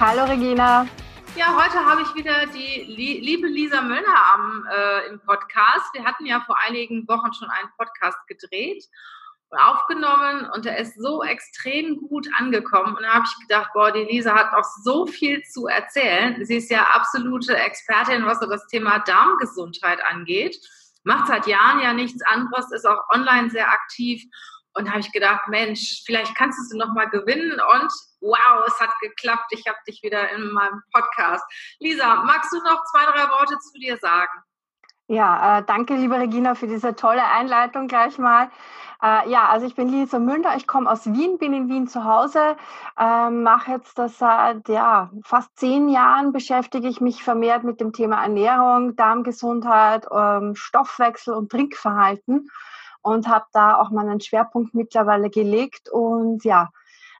Hallo Regina. Ja, heute habe ich wieder die liebe Lisa Möllner am, äh, im Podcast. Wir hatten ja vor einigen Wochen schon einen Podcast gedreht und aufgenommen und er ist so extrem gut angekommen. Und da habe ich gedacht, boah, die Lisa hat noch so viel zu erzählen. Sie ist ja absolute Expertin, was so das Thema Darmgesundheit angeht. Macht seit Jahren ja nichts anderes, ist auch online sehr aktiv und habe ich gedacht, Mensch, vielleicht kannst du sie nochmal gewinnen. Und wow, es hat geklappt. Ich habe dich wieder in meinem Podcast. Lisa, magst du noch zwei, drei Worte zu dir sagen? Ja, äh, danke, liebe Regina, für diese tolle Einleitung gleich mal. Äh, ja, also ich bin Lisa Münder, ich komme aus Wien, bin in Wien zu Hause, äh, mache jetzt das seit ja, fast zehn Jahren, beschäftige ich mich vermehrt mit dem Thema Ernährung, Darmgesundheit, ähm, Stoffwechsel und Trinkverhalten und habe da auch meinen Schwerpunkt mittlerweile gelegt und ja,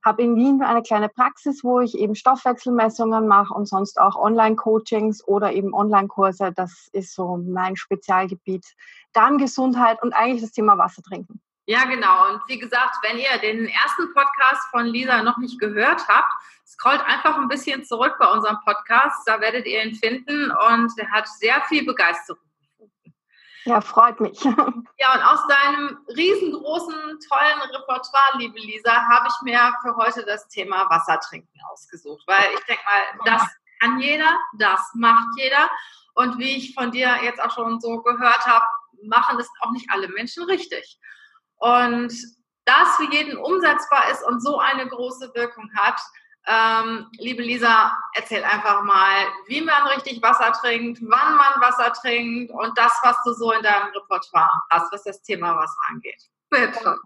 habe in Wien eine kleine Praxis, wo ich eben Stoffwechselmessungen mache und sonst auch Online-Coachings oder eben Online-Kurse. Das ist so mein Spezialgebiet. Darmgesundheit und eigentlich das Thema Wasser trinken. Ja, genau. Und wie gesagt, wenn ihr den ersten Podcast von Lisa noch nicht gehört habt, scrollt einfach ein bisschen zurück bei unserem Podcast. Da werdet ihr ihn finden und er hat sehr viel Begeisterung ja, freut mich. Ja, und aus deinem riesengroßen, tollen Repertoire, liebe Lisa, habe ich mir für heute das Thema Wassertrinken ausgesucht. Weil ich denke mal, das kann jeder, das macht jeder. Und wie ich von dir jetzt auch schon so gehört habe, machen das auch nicht alle Menschen richtig. Und das für jeden umsetzbar ist und so eine große Wirkung hat, ähm, liebe Lisa, erzähl einfach mal, wie man richtig Wasser trinkt, wann man Wasser trinkt und das, was du so in deinem Repertoire hast, was das Thema Wasser angeht. Bitte.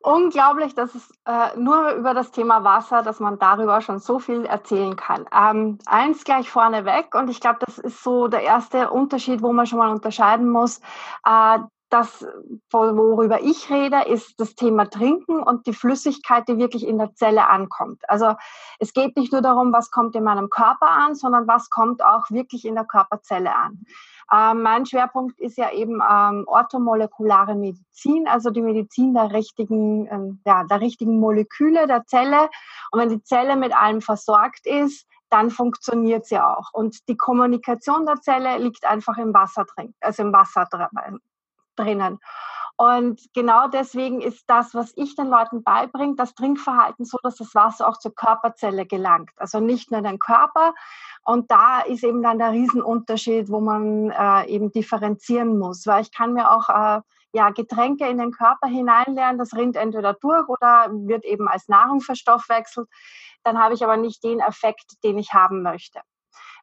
Unglaublich, dass es äh, nur über das Thema Wasser, dass man darüber schon so viel erzählen kann. Ähm, eins gleich vorneweg, und ich glaube, das ist so der erste Unterschied, wo man schon mal unterscheiden muss. Äh, das, worüber ich rede, ist das Thema Trinken und die Flüssigkeit, die wirklich in der Zelle ankommt. Also es geht nicht nur darum, was kommt in meinem Körper an, sondern was kommt auch wirklich in der Körperzelle an. Ähm, mein Schwerpunkt ist ja eben ähm, orthomolekulare Medizin, also die Medizin der richtigen, ähm, ja, der richtigen Moleküle der Zelle. Und wenn die Zelle mit allem versorgt ist, dann funktioniert sie auch. Und die Kommunikation der Zelle liegt einfach im Wasser drin, also im Wasser drinnen. Und genau deswegen ist das, was ich den Leuten beibringe, das Trinkverhalten so, dass das Wasser auch zur Körperzelle gelangt. Also nicht nur den Körper. Und da ist eben dann der Riesenunterschied, wo man äh, eben differenzieren muss. Weil ich kann mir auch äh, ja, Getränke in den Körper hineinlernen, das rinnt entweder durch oder wird eben als Nahrung verstoffwechselt. Dann habe ich aber nicht den Effekt, den ich haben möchte.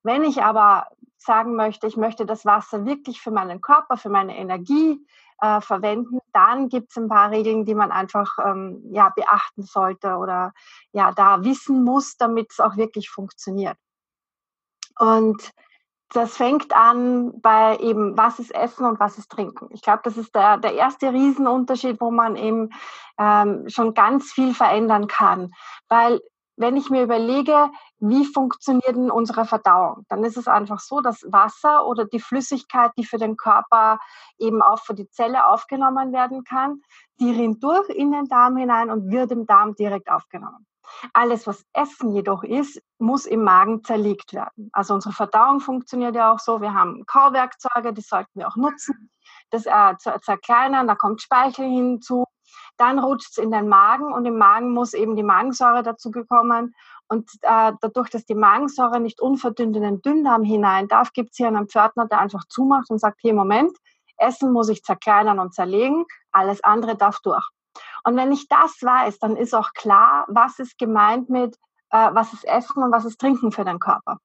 Wenn ich aber sagen möchte, ich möchte das Wasser wirklich für meinen Körper, für meine Energie äh, verwenden, dann gibt es ein paar Regeln, die man einfach ähm, ja, beachten sollte oder ja, da wissen muss, damit es auch wirklich funktioniert. Und das fängt an bei eben, was ist Essen und was ist Trinken. Ich glaube, das ist der, der erste Riesenunterschied, wo man eben ähm, schon ganz viel verändern kann. Weil wenn ich mir überlege, wie funktioniert denn unsere Verdauung, dann ist es einfach so, dass Wasser oder die Flüssigkeit, die für den Körper eben auch für die Zelle aufgenommen werden kann, die rinnt durch in den Darm hinein und wird im Darm direkt aufgenommen. Alles, was Essen jedoch ist, muss im Magen zerlegt werden. Also unsere Verdauung funktioniert ja auch so. Wir haben Kauwerkzeuge, die sollten wir auch nutzen, das äh, zerkleinern. Da kommt Speichel hinzu, dann rutscht es in den Magen und im Magen muss eben die Magensäure dazu gekommen. Und äh, dadurch, dass die Magensäure nicht unverdünnt in den Dünndarm hinein darf, gibt es hier einen Pförtner, der einfach zumacht und sagt, hier, Moment, Essen muss ich zerkleinern und zerlegen, alles andere darf durch. Und wenn ich das weiß, dann ist auch klar, was ist gemeint mit, äh, was ist Essen und was ist Trinken für den Körper.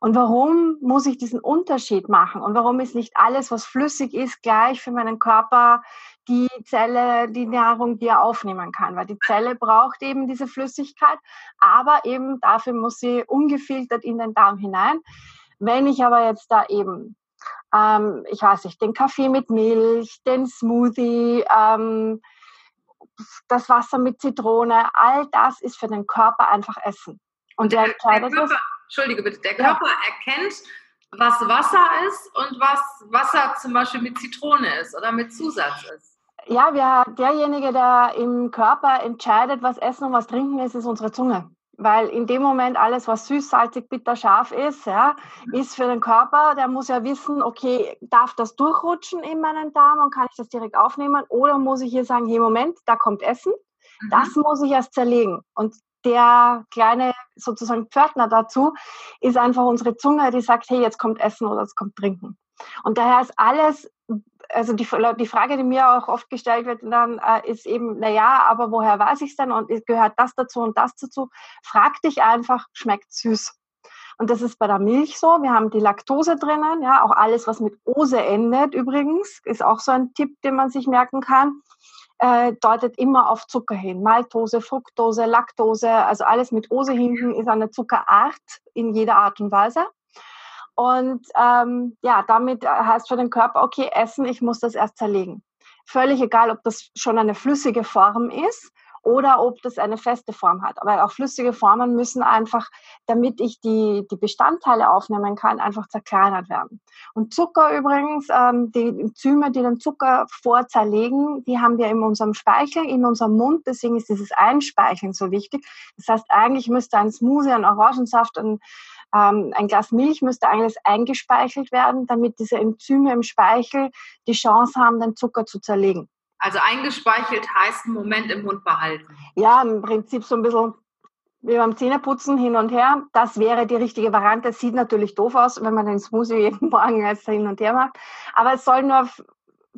Und warum muss ich diesen Unterschied machen? Und warum ist nicht alles, was flüssig ist, gleich für meinen Körper die Zelle, die Nahrung, die er aufnehmen kann? Weil die Zelle braucht eben diese Flüssigkeit, aber eben dafür muss sie ungefiltert in den Darm hinein. Wenn ich aber jetzt da eben, ähm, ich weiß nicht, den Kaffee mit Milch, den Smoothie, ähm, das Wasser mit Zitrone, all das ist für den Körper einfach Essen. Und der, entscheidet Körper, Entschuldige bitte, der Körper ja. erkennt, was Wasser ist und was Wasser zum Beispiel mit Zitrone ist oder mit Zusatz ist. Ja, wir, derjenige, der im Körper entscheidet, was Essen und was Trinken ist, ist unsere Zunge. Weil in dem Moment alles, was süß, salzig, bitter, scharf ist, ja, ist für den Körper, der muss ja wissen, okay, darf das durchrutschen in meinen Darm und kann ich das direkt aufnehmen? Oder muss ich hier sagen, hey, Moment, da kommt Essen, mhm. das muss ich erst zerlegen. Und der kleine sozusagen Pförtner dazu ist einfach unsere Zunge, die sagt, hey, jetzt kommt Essen oder jetzt kommt Trinken. Und daher ist alles, also die, die Frage, die mir auch oft gestellt wird, dann äh, ist eben, na ja, aber woher weiß ich es denn und gehört das dazu und das dazu? Frag dich einfach, schmeckt süß. Und das ist bei der Milch so. Wir haben die Laktose drinnen, ja, auch alles, was mit Ose endet übrigens, ist auch so ein Tipp, den man sich merken kann äh, deutet immer auf Zucker hin. Maltose, Fructose, Laktose, also alles mit Ose hinten ist eine Zuckerart in jeder Art und Weise. Und ähm, ja, damit heißt für den Körper, okay, Essen, ich muss das erst zerlegen. Völlig egal, ob das schon eine flüssige Form ist oder ob das eine feste Form hat. Aber auch flüssige Formen müssen einfach, damit ich die, die Bestandteile aufnehmen kann, einfach zerkleinert werden. Und Zucker übrigens, ähm, die Enzyme, die den Zucker vorzerlegen, die haben wir in unserem Speichel, in unserem Mund. Deswegen ist dieses Einspeicheln so wichtig. Das heißt, eigentlich müsste ein Smoothie, ein Orangensaft, ein ähm, ein Glas Milch müsste eigentlich eingespeichelt werden, damit diese Enzyme im Speichel die Chance haben, den Zucker zu zerlegen. Also eingespeichelt heißt einen Moment im Mund behalten. Ja, im Prinzip so ein bisschen wie beim Zähneputzen hin und her. Das wäre die richtige Variante. Sieht natürlich doof aus, wenn man den Smoothie jeden Morgen als hin und her macht. Aber es soll nur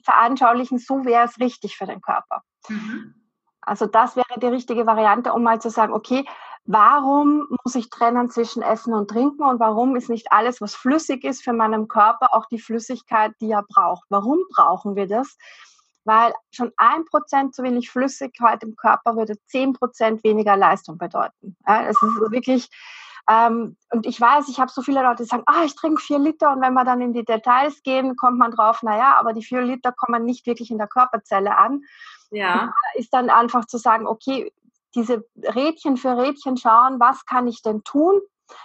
veranschaulichen, so wäre es richtig für den Körper. Mhm. Also das wäre die richtige Variante, um mal zu sagen, okay, warum muss ich trennen zwischen Essen und Trinken und warum ist nicht alles, was flüssig ist für meinen Körper, auch die Flüssigkeit, die er braucht? Warum brauchen wir das? Weil schon ein Prozent zu wenig Flüssigkeit im Körper würde zehn Prozent weniger Leistung bedeuten. Ja, es ist wirklich, ähm, und ich weiß, ich habe so viele Leute, die sagen, ah, ich trinke vier Liter und wenn wir dann in die Details gehen, kommt man drauf, naja, aber die vier Liter kommen nicht wirklich in der Körperzelle an. Ja. ist dann einfach zu sagen, okay, diese Rädchen für Rädchen schauen, was kann ich denn tun,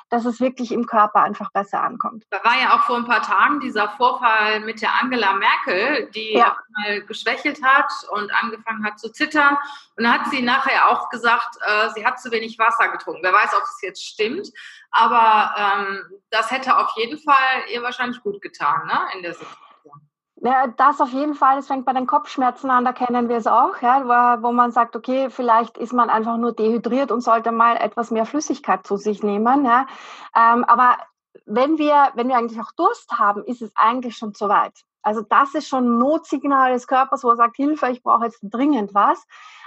dass es wirklich im Körper einfach besser ankommt. Da war ja auch vor ein paar Tagen dieser Vorfall mit der Angela Merkel, die ja. mal geschwächelt hat und angefangen hat zu zittern. Und dann hat sie nachher auch gesagt, äh, sie hat zu wenig Wasser getrunken. Wer weiß, ob es jetzt stimmt. Aber ähm, das hätte auf jeden Fall ihr wahrscheinlich gut getan ne, in der Situation. Ja, das auf jeden Fall. Es fängt bei den Kopfschmerzen an, da kennen wir es auch, ja, wo, wo man sagt, okay, vielleicht ist man einfach nur dehydriert und sollte mal etwas mehr Flüssigkeit zu sich nehmen. Ja. Ähm, aber wenn wir, wenn wir eigentlich auch Durst haben, ist es eigentlich schon zu weit. Also das ist schon ein Notsignal des Körpers, wo er sagt, Hilfe, ich brauche jetzt dringend was.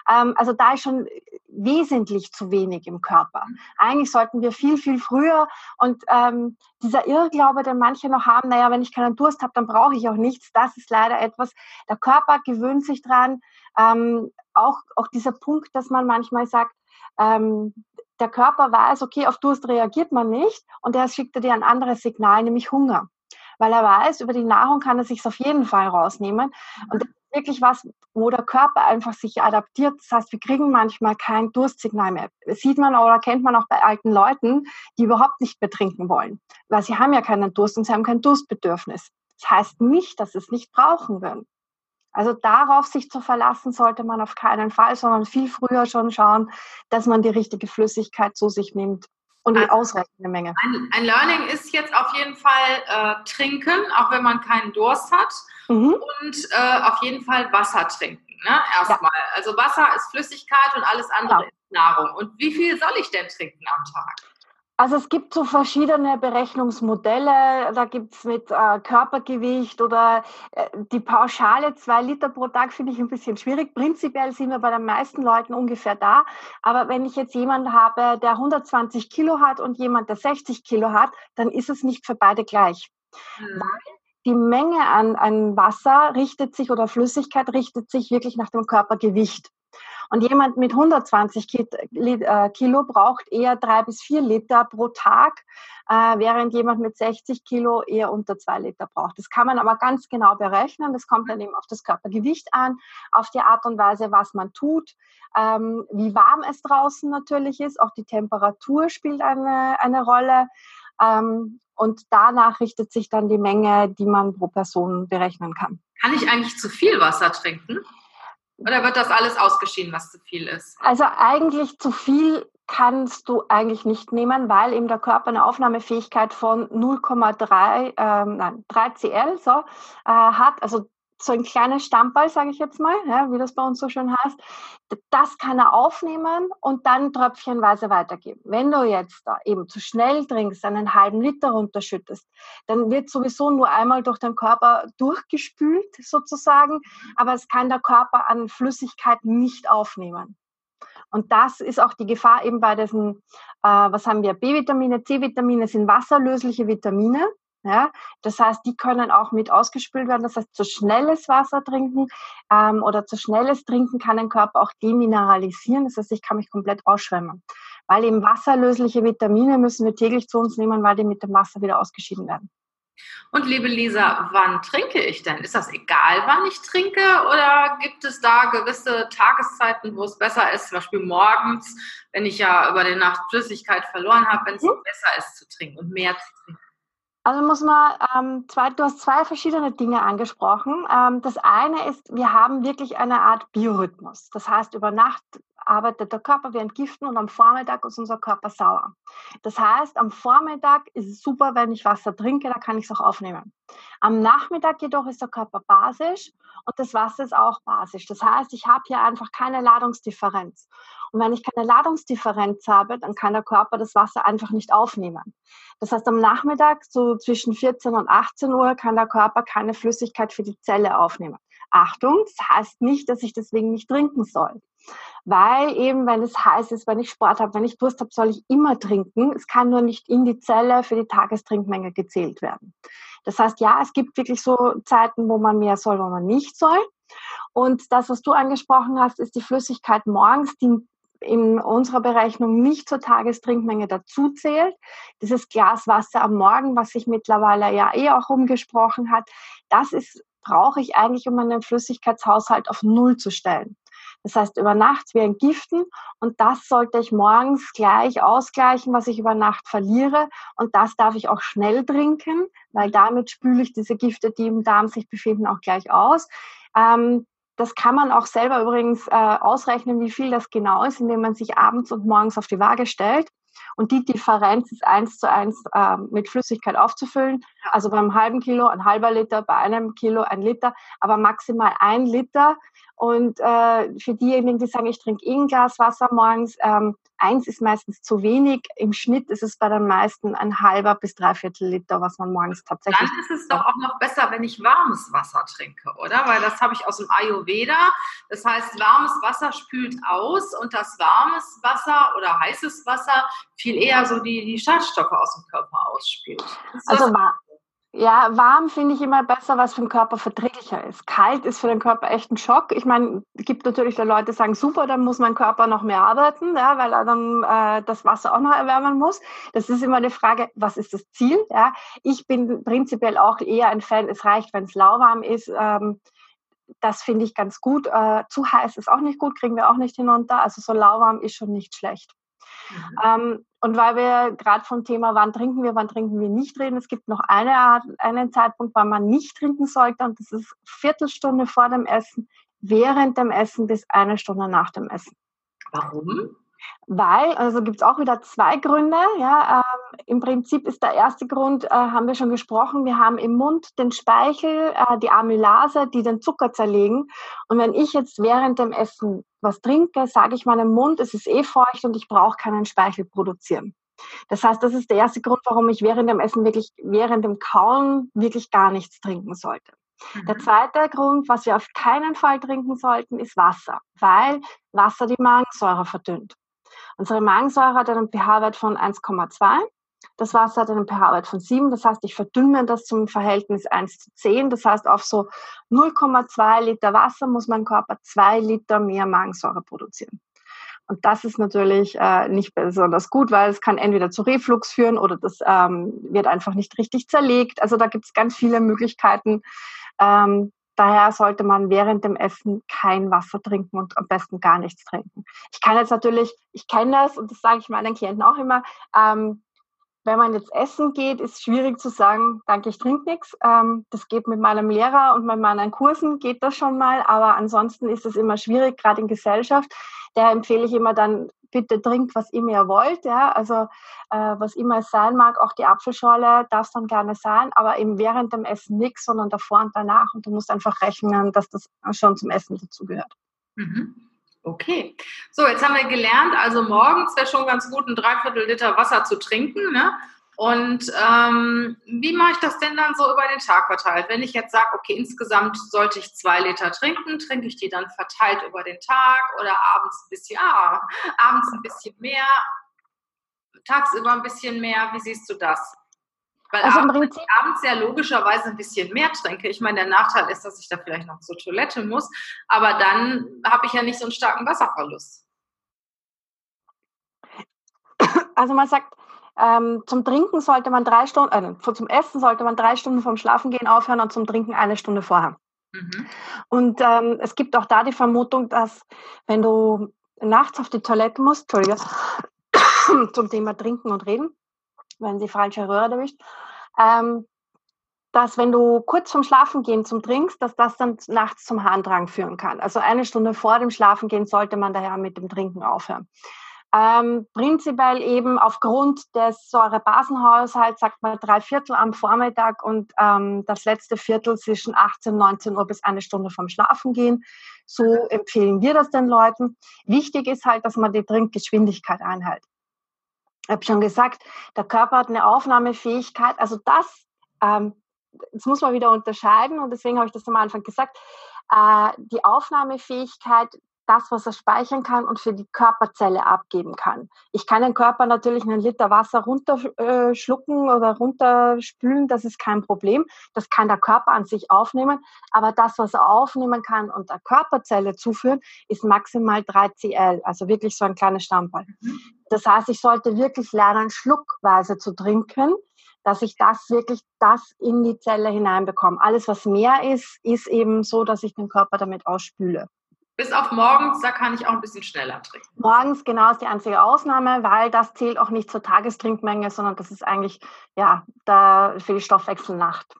Ähm, also da ist schon wesentlich zu wenig im Körper. Eigentlich sollten wir viel, viel früher und ähm, dieser Irrglaube, den manche noch haben, naja, wenn ich keinen Durst habe, dann brauche ich auch nichts, das ist leider etwas, der Körper gewöhnt sich dran. Ähm, auch, auch dieser Punkt, dass man manchmal sagt, ähm, der Körper weiß, okay, auf Durst reagiert man nicht und er schickt dir ein anderes Signal, nämlich Hunger. Weil er weiß, über die Nahrung kann er sich auf jeden Fall rausnehmen. Und das wirklich was, wo der Körper einfach sich adaptiert. Das heißt, wir kriegen manchmal kein Durstsignal mehr. Das sieht man oder kennt man auch bei alten Leuten, die überhaupt nicht mehr trinken wollen, weil sie haben ja keinen Durst und sie haben kein Durstbedürfnis. Das heißt nicht, dass sie es nicht brauchen würden. Also darauf sich zu verlassen sollte man auf keinen Fall, sondern viel früher schon schauen, dass man die richtige Flüssigkeit zu sich nimmt und also, ausreichende Menge. Ein, ein, Learning ist jetzt auf jeden Fall äh, trinken, auch wenn man keinen Durst hat. Mhm. Und äh, auf jeden Fall Wasser trinken. Ne? Erstmal. Ja. Also Wasser ist Flüssigkeit und alles andere ja. ist Nahrung. Und wie viel soll ich denn trinken am Tag? Also es gibt so verschiedene Berechnungsmodelle. Da gibt es mit äh, Körpergewicht oder äh, die Pauschale zwei Liter pro Tag finde ich ein bisschen schwierig. Prinzipiell sind wir bei den meisten Leuten ungefähr da. Aber wenn ich jetzt jemanden habe, der 120 Kilo hat und jemand, der 60 Kilo hat, dann ist es nicht für beide gleich. Mhm. Weil die Menge an, an Wasser richtet sich oder Flüssigkeit richtet sich wirklich nach dem Körpergewicht. Und jemand mit 120 äh, Kilo braucht eher drei bis vier Liter pro Tag, äh, während jemand mit 60 Kilo eher unter zwei Liter braucht. Das kann man aber ganz genau berechnen. Das kommt dann eben auf das Körpergewicht an, auf die Art und Weise, was man tut, ähm, wie warm es draußen natürlich ist. Auch die Temperatur spielt eine, eine Rolle. Ähm, und danach richtet sich dann die Menge, die man pro Person berechnen kann. Kann ich eigentlich zu viel Wasser trinken? Oder wird das alles ausgeschieden, was zu viel ist? Also eigentlich zu viel kannst du eigentlich nicht nehmen, weil eben der Körper eine Aufnahmefähigkeit von 0,3 ähm, nein, 3 Cl so, äh, hat. Also so ein kleines Stammball, sage ich jetzt mal, ja, wie das bei uns so schön heißt, das kann er aufnehmen und dann tröpfchenweise weitergeben. Wenn du jetzt da eben zu schnell trinkst, einen halben Liter runterschüttest, dann wird sowieso nur einmal durch den Körper durchgespült sozusagen, aber es kann der Körper an Flüssigkeit nicht aufnehmen. Und das ist auch die Gefahr eben bei diesen, äh, was haben wir, B-Vitamine, C-Vitamine sind wasserlösliche Vitamine. Ja, das heißt, die können auch mit ausgespült werden. Das heißt, zu schnelles Wasser trinken ähm, oder zu schnelles Trinken kann den Körper auch demineralisieren. Das heißt, ich kann mich komplett ausschwemmen. Weil eben wasserlösliche Vitamine müssen wir täglich zu uns nehmen, weil die mit dem Wasser wieder ausgeschieden werden. Und liebe Lisa, wann trinke ich denn? Ist das egal, wann ich trinke? Oder gibt es da gewisse Tageszeiten, wo es besser ist, zum Beispiel morgens, wenn ich ja über die Nacht Flüssigkeit verloren habe, wenn es mhm. besser ist zu trinken und mehr zu trinken? Also muss man, ähm, zwei, du hast zwei verschiedene Dinge angesprochen. Ähm, das eine ist, wir haben wirklich eine Art Biorhythmus. Das heißt, über Nacht arbeitet der Körper wie entgiften und am Vormittag ist unser Körper sauer. Das heißt, am Vormittag ist es super, wenn ich Wasser trinke, da kann ich es auch aufnehmen. Am Nachmittag jedoch ist der Körper basisch und das Wasser ist auch basisch. Das heißt, ich habe hier einfach keine Ladungsdifferenz. Und wenn ich keine Ladungsdifferenz habe, dann kann der Körper das Wasser einfach nicht aufnehmen. Das heißt, am Nachmittag, so zwischen 14 und 18 Uhr, kann der Körper keine Flüssigkeit für die Zelle aufnehmen. Achtung, das heißt nicht, dass ich deswegen nicht trinken soll. Weil eben, wenn es heiß ist, wenn ich Sport habe, wenn ich Durst habe, soll ich immer trinken. Es kann nur nicht in die Zelle für die Tagestrinkmenge gezählt werden. Das heißt, ja, es gibt wirklich so Zeiten, wo man mehr soll, wo man nicht soll. Und das, was du angesprochen hast, ist die Flüssigkeit morgens, die in unserer Berechnung nicht zur Tagestrinkmenge dazu zählt. Dieses Glas Wasser am Morgen, was sich mittlerweile ja eh auch umgesprochen hat, das ist, brauche ich eigentlich, um meinen Flüssigkeitshaushalt auf Null zu stellen. Das heißt, über Nacht wie entgiften und das sollte ich morgens gleich ausgleichen, was ich über Nacht verliere. Und das darf ich auch schnell trinken, weil damit spüle ich diese Gifte, die im Darm sich befinden, auch gleich aus. Ähm, das kann man auch selber übrigens äh, ausrechnen, wie viel das genau ist, indem man sich abends und morgens auf die Waage stellt. Und die Differenz ist eins zu eins äh, mit Flüssigkeit aufzufüllen. Also beim halben Kilo ein halber Liter, bei einem Kilo ein Liter, aber maximal ein Liter. Und äh, für diejenigen, die sagen, ich trinke eh ein Glas Wasser morgens, ähm, eins ist meistens zu wenig. Im Schnitt ist es bei den meisten ein halber bis dreiviertel Liter, was man morgens tatsächlich. Dann ist es doch auch noch besser, wenn ich warmes Wasser trinke, oder? Weil das habe ich aus dem Ayurveda. Das heißt, warmes Wasser spült aus und das warmes Wasser oder heißes Wasser viel eher so die, die Schadstoffe aus dem Körper ausspült. Also war ja, warm finde ich immer besser, was für den Körper verträglicher ist. Kalt ist für den Körper echt ein Schock. Ich meine, es gibt natürlich da Leute, die sagen, super, dann muss mein Körper noch mehr arbeiten, ja, weil er dann äh, das Wasser auch noch erwärmen muss. Das ist immer eine Frage, was ist das Ziel? Ja? Ich bin prinzipiell auch eher ein Fan, es reicht, wenn es lauwarm ist. Ähm, das finde ich ganz gut. Äh, zu heiß ist auch nicht gut, kriegen wir auch nicht hinunter. Also so lauwarm ist schon nicht schlecht. Mhm. Ähm, und weil wir gerade vom Thema, wann trinken wir, wann trinken wir nicht reden, es gibt noch eine Art, einen Zeitpunkt, wann man nicht trinken sollte, und das ist Viertelstunde vor dem Essen, während dem Essen bis eine Stunde nach dem Essen. Warum? Weil, also gibt es auch wieder zwei Gründe. Ja, ähm, Im Prinzip ist der erste Grund, äh, haben wir schon gesprochen, wir haben im Mund den Speichel, äh, die Amylase, die den Zucker zerlegen. Und wenn ich jetzt während dem Essen was trinke, sage ich meinem Mund, es ist eh feucht und ich brauche keinen Speichel produzieren. Das heißt, das ist der erste Grund, warum ich während dem Essen wirklich, während dem Kauen wirklich gar nichts trinken sollte. Mhm. Der zweite Grund, was wir auf keinen Fall trinken sollten, ist Wasser, weil Wasser die Magensäure verdünnt. Unsere Magensäure hat einen pH-Wert von 1,2. Das Wasser hat einen pH-Wert von 7. Das heißt, ich verdünne das zum Verhältnis 1 zu 10. Das heißt, auf so 0,2 Liter Wasser muss mein Körper 2 Liter mehr Magensäure produzieren. Und das ist natürlich äh, nicht besonders gut, weil es kann entweder zu Reflux führen oder das ähm, wird einfach nicht richtig zerlegt. Also da gibt es ganz viele Möglichkeiten. Ähm, daher sollte man während dem Essen kein Wasser trinken und am besten gar nichts trinken. Ich kann jetzt natürlich, ich kenne das und das sage ich meinen Klienten auch immer, ähm, wenn man jetzt essen geht, ist schwierig zu sagen, danke, ich trinke nichts. Ähm, das geht mit meinem Lehrer und mit meinen Kursen, geht das schon mal, aber ansonsten ist es immer schwierig, gerade in Gesellschaft der empfehle ich immer dann, bitte trinkt, was immer ihr wollt. Ja? Also äh, was immer es sein mag, auch die Apfelschorle darf es dann gerne sein, aber eben während dem Essen nichts, sondern davor und danach. Und du musst einfach rechnen, dass das schon zum Essen dazugehört. Mhm. Okay. So, jetzt haben wir gelernt, also morgens wäre schon ganz gut, ein Dreiviertel Liter Wasser zu trinken. Ne? Und ähm, wie mache ich das denn dann so über den Tag verteilt? Wenn ich jetzt sage, okay, insgesamt sollte ich zwei Liter trinken, trinke ich die dann verteilt über den Tag oder abends ein bisschen, ja, abends ein bisschen mehr, tagsüber ein bisschen mehr. Wie siehst du das? Weil also abends, abends ja logischerweise ein bisschen mehr trinke. Ich meine, der Nachteil ist, dass ich da vielleicht noch zur Toilette muss, aber dann habe ich ja nicht so einen starken Wasserverlust. Also man sagt, ähm, zum Trinken sollte man drei Stunden, äh, zum Essen sollte man drei Stunden vom Schlafengehen aufhören und zum Trinken eine Stunde vorher. Mhm. Und ähm, es gibt auch da die Vermutung, dass wenn du nachts auf die Toilette musst, Entschuldige, zum Thema Trinken und Reden, wenn sie falsche Röhre erwischt, ähm, dass wenn du kurz vorm Schlafengehen zum Trinkst, dass das dann nachts zum Harndrang führen kann. Also eine Stunde vor dem Schlafengehen sollte man daher mit dem Trinken aufhören. Ähm, prinzipiell eben aufgrund des Säurebasenhaushalts sagt man drei Viertel am Vormittag und ähm, das letzte Viertel zwischen 18 und 19 Uhr bis eine Stunde vom Schlafen gehen. So empfehlen wir das den Leuten. Wichtig ist halt, dass man die Trinkgeschwindigkeit einhält. Ich habe schon gesagt, der Körper hat eine Aufnahmefähigkeit. Also das, ähm, das muss man wieder unterscheiden und deswegen habe ich das am Anfang gesagt. Äh, die Aufnahmefähigkeit das, was er speichern kann und für die Körperzelle abgeben kann. Ich kann den Körper natürlich einen Liter Wasser runterschlucken oder runterspülen, das ist kein Problem. Das kann der Körper an sich aufnehmen. Aber das, was er aufnehmen kann und der Körperzelle zuführen, ist maximal 3 Cl, also wirklich so ein kleiner Stammball. Mhm. Das heißt, ich sollte wirklich lernen, schluckweise zu trinken, dass ich das wirklich das in die Zelle hineinbekomme. Alles, was mehr ist, ist eben so, dass ich den Körper damit ausspüle. Bis auf morgens, da kann ich auch ein bisschen schneller trinken. Morgens, genau, ist die einzige Ausnahme, weil das zählt auch nicht zur Tagestrinkmenge, sondern das ist eigentlich ja da für die Stoffwechselnacht.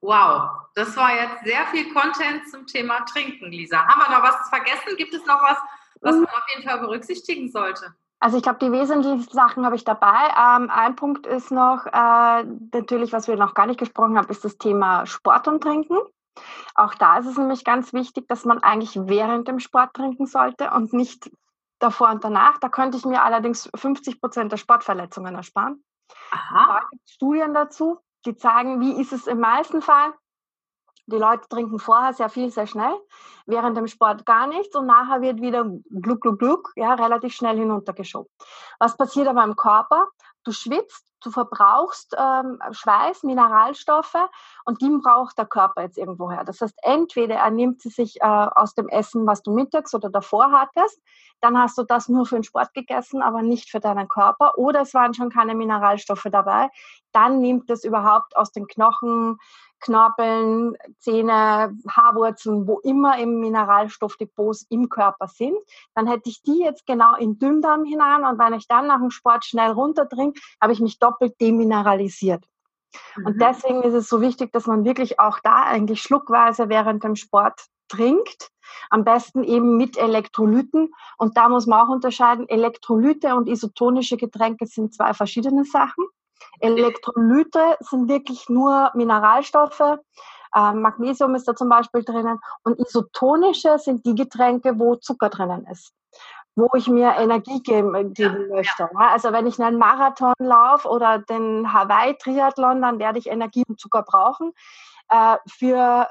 Wow, das war jetzt sehr viel Content zum Thema Trinken, Lisa. Haben wir noch was vergessen? Gibt es noch was, was man auf jeden Fall berücksichtigen sollte? Also ich glaube, die wesentlichen Sachen habe ich dabei. Ähm, ein Punkt ist noch, äh, natürlich, was wir noch gar nicht gesprochen haben, ist das Thema Sport und Trinken. Auch da ist es nämlich ganz wichtig, dass man eigentlich während dem Sport trinken sollte und nicht davor und danach. Da könnte ich mir allerdings 50 Prozent der Sportverletzungen ersparen. Aha. Da gibt es Studien dazu, die zeigen, wie ist es im meisten Fall. Die Leute trinken vorher sehr viel, sehr schnell, während dem Sport gar nichts und nachher wird wieder gluck, gluck, gluck, ja, relativ schnell hinuntergeschoben. Was passiert aber im Körper? Du schwitzt, du verbrauchst ähm, Schweiß, Mineralstoffe und die braucht der Körper jetzt irgendwoher. Das heißt, entweder er nimmt sie sich äh, aus dem Essen, was du mittags oder davor hattest, dann hast du das nur für den Sport gegessen, aber nicht für deinen Körper, oder es waren schon keine Mineralstoffe dabei, dann nimmt es überhaupt aus den Knochen, Knorpeln, Zähne, Haarwurzeln, wo immer im Mineralstoffdepots im Körper sind, dann hätte ich die jetzt genau in Dünndarm hinein und wenn ich dann nach dem Sport schnell runterdringe, habe ich mich doppelt demineralisiert. Mhm. Und deswegen ist es so wichtig, dass man wirklich auch da eigentlich schluckweise während dem Sport trinkt. Am besten eben mit Elektrolyten. Und da muss man auch unterscheiden, Elektrolyte und isotonische Getränke sind zwei verschiedene Sachen. Elektrolyte sind wirklich nur Mineralstoffe. Ähm, Magnesium ist da zum Beispiel drinnen. Und isotonische sind die Getränke, wo Zucker drinnen ist. wo ich mir Energie geben, geben ja, möchte. Ja. Also wenn ich einen Marathon laufe oder den Hawaii-Triathlon, dann werde ich Energie und Zucker brauchen. Äh, für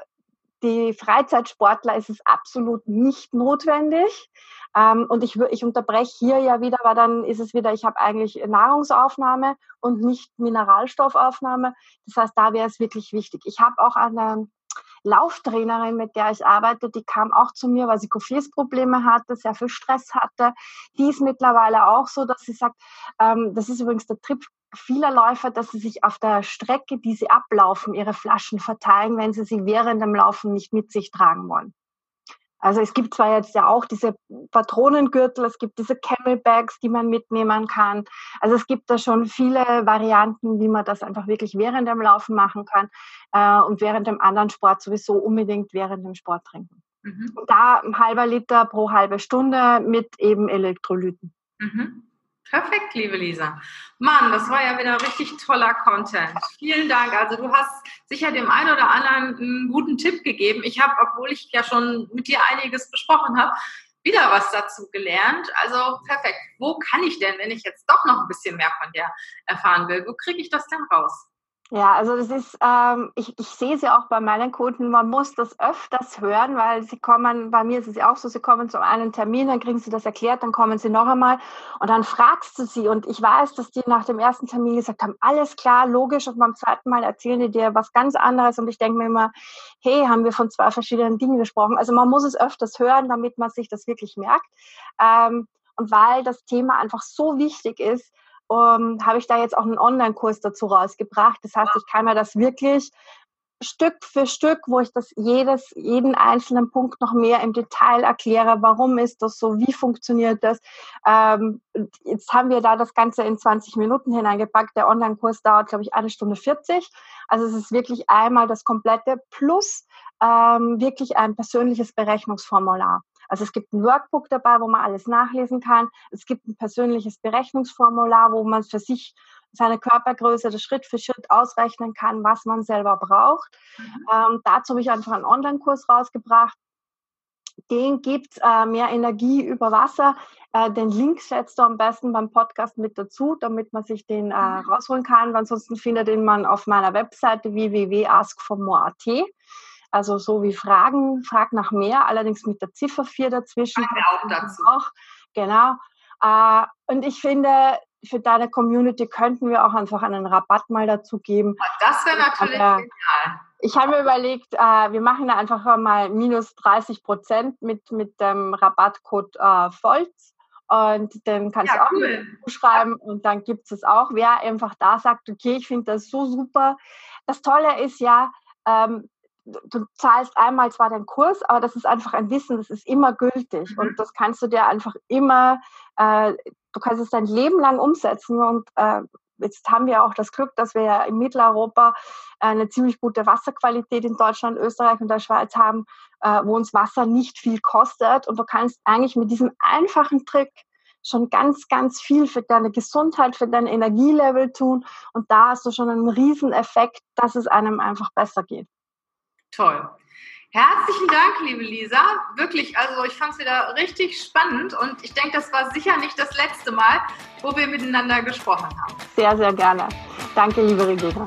die Freizeitsportler ist es absolut nicht notwendig. Ähm, und ich, ich unterbreche hier ja wieder, weil dann ist es wieder, ich habe eigentlich Nahrungsaufnahme und nicht Mineralstoffaufnahme. Das heißt, da wäre es wirklich wichtig. Ich habe auch eine Lauftrainerin, mit der ich arbeite, die kam auch zu mir, weil sie Gefäßprobleme hatte, sehr viel Stress hatte. Die ist mittlerweile auch so, dass sie sagt, ähm, das ist übrigens der Trip vieler Läufer, dass sie sich auf der Strecke, die sie ablaufen, ihre Flaschen verteilen, wenn sie sie während dem Laufen nicht mit sich tragen wollen. Also es gibt zwar jetzt ja auch diese Patronengürtel, es gibt diese Camelbags, die man mitnehmen kann. Also es gibt da schon viele Varianten, wie man das einfach wirklich während dem Laufen machen kann äh, und während dem anderen Sport sowieso unbedingt während dem Sport trinken. Mhm. Da ein halber Liter pro halbe Stunde mit eben Elektrolyten. Mhm. Perfekt, liebe Lisa. Mann, das war ja wieder richtig toller Content. Vielen Dank. Also du hast sicher dem einen oder anderen einen guten Tipp gegeben. Ich habe, obwohl ich ja schon mit dir einiges besprochen habe, wieder was dazu gelernt. Also perfekt. Wo kann ich denn, wenn ich jetzt doch noch ein bisschen mehr von dir erfahren will, wo kriege ich das denn raus? Ja, also das ist, ähm, ich, ich sehe sie auch bei meinen Kunden, man muss das öfters hören, weil sie kommen, bei mir ist es ja auch so, sie kommen zu einem Termin, dann kriegen sie das erklärt, dann kommen sie noch einmal und dann fragst du sie und ich weiß, dass die nach dem ersten Termin gesagt haben, alles klar, logisch und beim zweiten Mal erzählen die dir was ganz anderes und ich denke mir immer, hey, haben wir von zwei verschiedenen Dingen gesprochen. Also man muss es öfters hören, damit man sich das wirklich merkt. Ähm, und weil das Thema einfach so wichtig ist, um, habe ich da jetzt auch einen Online-Kurs dazu rausgebracht. Das heißt, ich kann mir das wirklich Stück für Stück, wo ich das jedes, jeden einzelnen Punkt noch mehr im Detail erkläre, warum ist das so, wie funktioniert das. Ähm, jetzt haben wir da das Ganze in 20 Minuten hineingepackt. Der Online-Kurs dauert, glaube ich, eine Stunde 40. Also es ist wirklich einmal das komplette plus ähm, wirklich ein persönliches Berechnungsformular. Also es gibt ein Workbook dabei, wo man alles nachlesen kann. Es gibt ein persönliches Berechnungsformular, wo man für sich seine Körpergröße das Schritt für Schritt ausrechnen kann, was man selber braucht. Mhm. Ähm, dazu habe ich einfach einen Online-Kurs rausgebracht. Den gibt äh, mehr Energie über Wasser. Äh, den Link setzt du am besten beim Podcast mit dazu, damit man sich den äh, mhm. rausholen kann. Ansonsten findet den man auf meiner Webseite www.askformore.at. Also so wie Fragen, frag nach mehr, allerdings mit der Ziffer 4 dazwischen. Auch dazu. Auch, genau. Äh, und ich finde, für deine Community könnten wir auch einfach einen Rabatt mal dazu geben. Das wäre natürlich Aber, genial. Ich habe mir überlegt, äh, wir machen da einfach mal minus 30 Prozent mit, mit dem Rabattcode äh, Volz. Und den kannst ja, du auch cool. schreiben und dann gibt es auch. Wer einfach da sagt, okay, ich finde das so super. Das Tolle ist ja, ähm, du zahlst einmal zwar den Kurs, aber das ist einfach ein Wissen, das ist immer gültig mhm. und das kannst du dir einfach immer, äh, du kannst es dein Leben lang umsetzen und äh, jetzt haben wir auch das Glück, dass wir ja in Mitteleuropa eine ziemlich gute Wasserqualität in Deutschland, Österreich und der Schweiz haben, äh, wo uns Wasser nicht viel kostet und du kannst eigentlich mit diesem einfachen Trick schon ganz, ganz viel für deine Gesundheit, für dein Energielevel tun und da hast du schon einen riesen Effekt, dass es einem einfach besser geht. Toll. Herzlichen Dank, liebe Lisa. Wirklich, also ich fand es wieder richtig spannend und ich denke, das war sicher nicht das letzte Mal, wo wir miteinander gesprochen haben. Sehr, sehr gerne. Danke, liebe Regina.